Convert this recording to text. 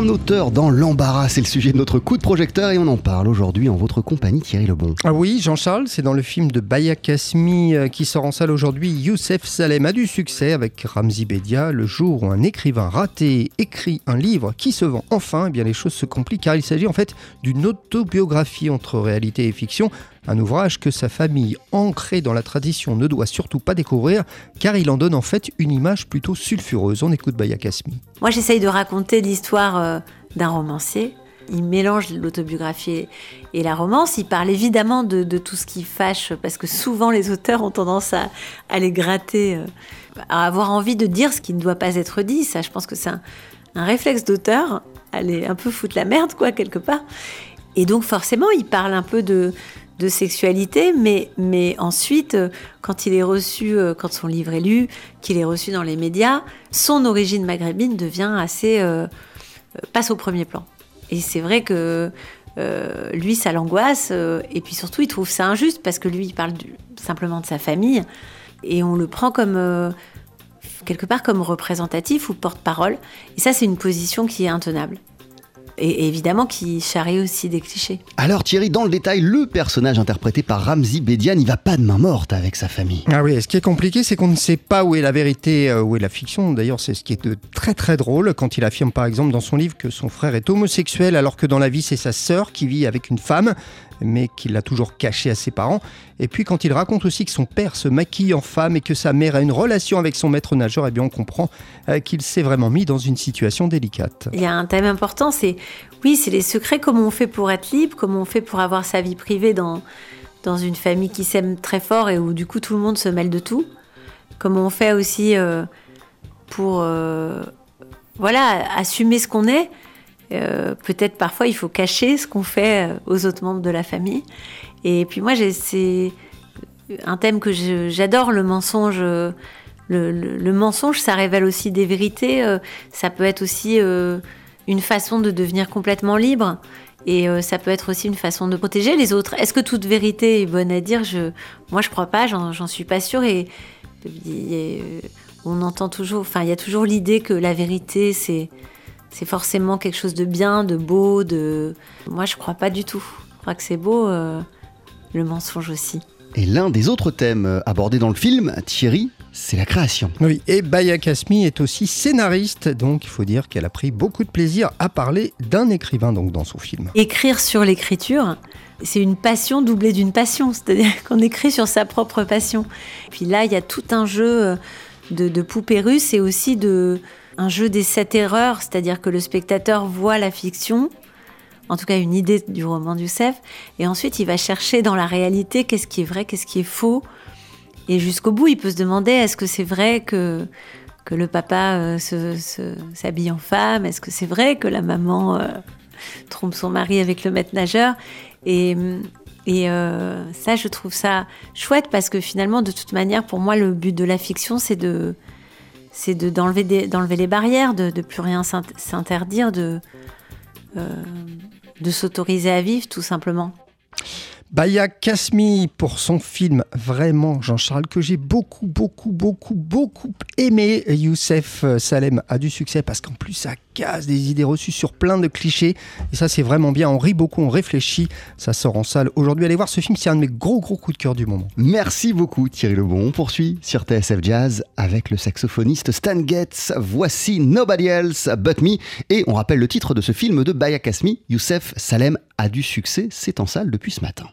Un auteur dans l'embarras, c'est le sujet de notre coup de projecteur et on en parle aujourd'hui en votre compagnie Thierry Lebon. Ah oui, Jean-Charles, c'est dans le film de Baya Kasmi euh, qui sort en salle aujourd'hui. Youssef Salem a du succès avec Ramzi Bedia. Le jour où un écrivain raté écrit un livre qui se vend enfin, eh bien les choses se compliquent car il s'agit en fait d'une autobiographie entre réalité et fiction. Un ouvrage que sa famille, ancrée dans la tradition, ne doit surtout pas découvrir, car il en donne en fait une image plutôt sulfureuse. On écoute Baya Kasmi. Moi, j'essaye de raconter l'histoire euh, d'un romancier. Il mélange l'autobiographie et la romance. Il parle évidemment de, tout ce qui fâche, parce que souvent les auteurs ont tendance à, les gratter, euh, à avoir envie de dire ce qui ne doit pas être dit. Ça, je pense que c'est un, réflexe d'auteur, aller un peu foutre la merde, quoi, quelque part. Et donc, forcément, il parle un peu de, sexualité, mais, ensuite, euh, quand il est reçu, quand son livre est lu, qu'il est reçu dans les médias, son origine maghrébine devient assez. Passe au premier plan. Et c'est vrai que lui, ça l'angoisse, et puis surtout, il trouve ça injuste parce que lui, il parle simplement de sa famille, et on le prend comme. quelque part comme représentatif ou porte-parole. Et ça, c'est une position qui est intenable et évidemment qui charrie aussi des clichés. Alors Thierry, dans le détail, le personnage interprété par Ramzi Bedian, il va pas de main morte avec sa famille. Ah oui, ce qui est compliqué, c'est qu'on ne sait pas où est la vérité, euh, où est la fiction. D'ailleurs, c'est ce qui est de très très drôle quand il affirme par exemple dans son livre que son frère est homosexuel alors que dans la vie c'est sa sœur qui vit avec une femme mais qu'il l'a toujours caché à ses parents. Et puis quand il raconte aussi que son père se maquille en femme et que sa mère a une relation avec son maître nageur, eh bien on comprend euh, qu'il s'est vraiment mis dans une situation délicate. Il y a un thème important, c'est oui, c'est les secrets, comment on fait pour être libre, comment on fait pour avoir sa vie privée dans, dans une famille qui s'aime très fort et où du coup tout le monde se mêle de tout. Comment on fait aussi euh, pour euh, voilà, assumer ce qu'on est euh, peut-être parfois il faut cacher ce qu'on fait euh, aux autres membres de la famille. Et puis moi, c'est un thème que j'adore, le mensonge. Le, mensonge, ça révèle aussi des vérités. Euh, ça peut être aussi une façon de devenir complètement libre. Et ça peut être aussi une façon de protéger les autres. Est-ce que toute vérité est bonne à dire? Je, Moi, je crois pas, j'en suis pas sûre. Et on entend toujours, enfin, il y a toujours l'idée que la vérité, c'est c'est forcément quelque chose de bien, de beau, de... Moi, je crois pas du tout. Je crois que c'est beau, euh, le mensonge aussi. Et l'un des autres thèmes abordés dans le film, Thierry, c'est la création. Oui, et Baya Kasmi est aussi scénariste, donc il faut dire qu'elle a pris beaucoup de plaisir à parler d'un écrivain donc dans son film. Écrire sur l'écriture, c'est une passion doublée d'une passion, c'est-à-dire qu'on écrit sur sa propre passion. Puis là, il y a tout un jeu euh, de, de poupées russes et aussi de, un jeu des sept erreurs, c'est-à-dire que le spectateur voit la fiction, en tout cas une idée du roman d'Youssef, et ensuite il va chercher dans la réalité qu'est-ce qui est vrai, qu'est-ce qui est faux. Et jusqu'au bout, il peut se demander est-ce que c'est vrai que, que le papa euh, s'habille en femme? Est-ce que c'est vrai que la maman euh, trompe son mari avec le maître nageur? Et, et euh, ça, je trouve ça chouette parce que finalement, de toute manière, pour moi, le but de la fiction, c'est de, c'est d'enlever les barrières, de, de plus rien s'interdire, de, euh, de s'autoriser à vivre tout simplement. Baya Kasmi pour son film vraiment Jean-Charles que j'ai beaucoup beaucoup beaucoup beaucoup aimé. Youssef Salem a du succès parce qu'en plus ça casse des idées reçues sur plein de clichés. Et ça c'est vraiment bien. On rit beaucoup on réfléchit. Ça sort en salle aujourd'hui. Allez voir ce film c'est un de mes gros gros coups de cœur du moment. Merci beaucoup Thierry Lebon. On poursuit sur TSF Jazz avec le saxophoniste Stan Getz. Voici Nobody Else But Me. Et on rappelle le titre de ce film de Baya Kasmi Youssef Salem a du succès c'est en salle depuis ce matin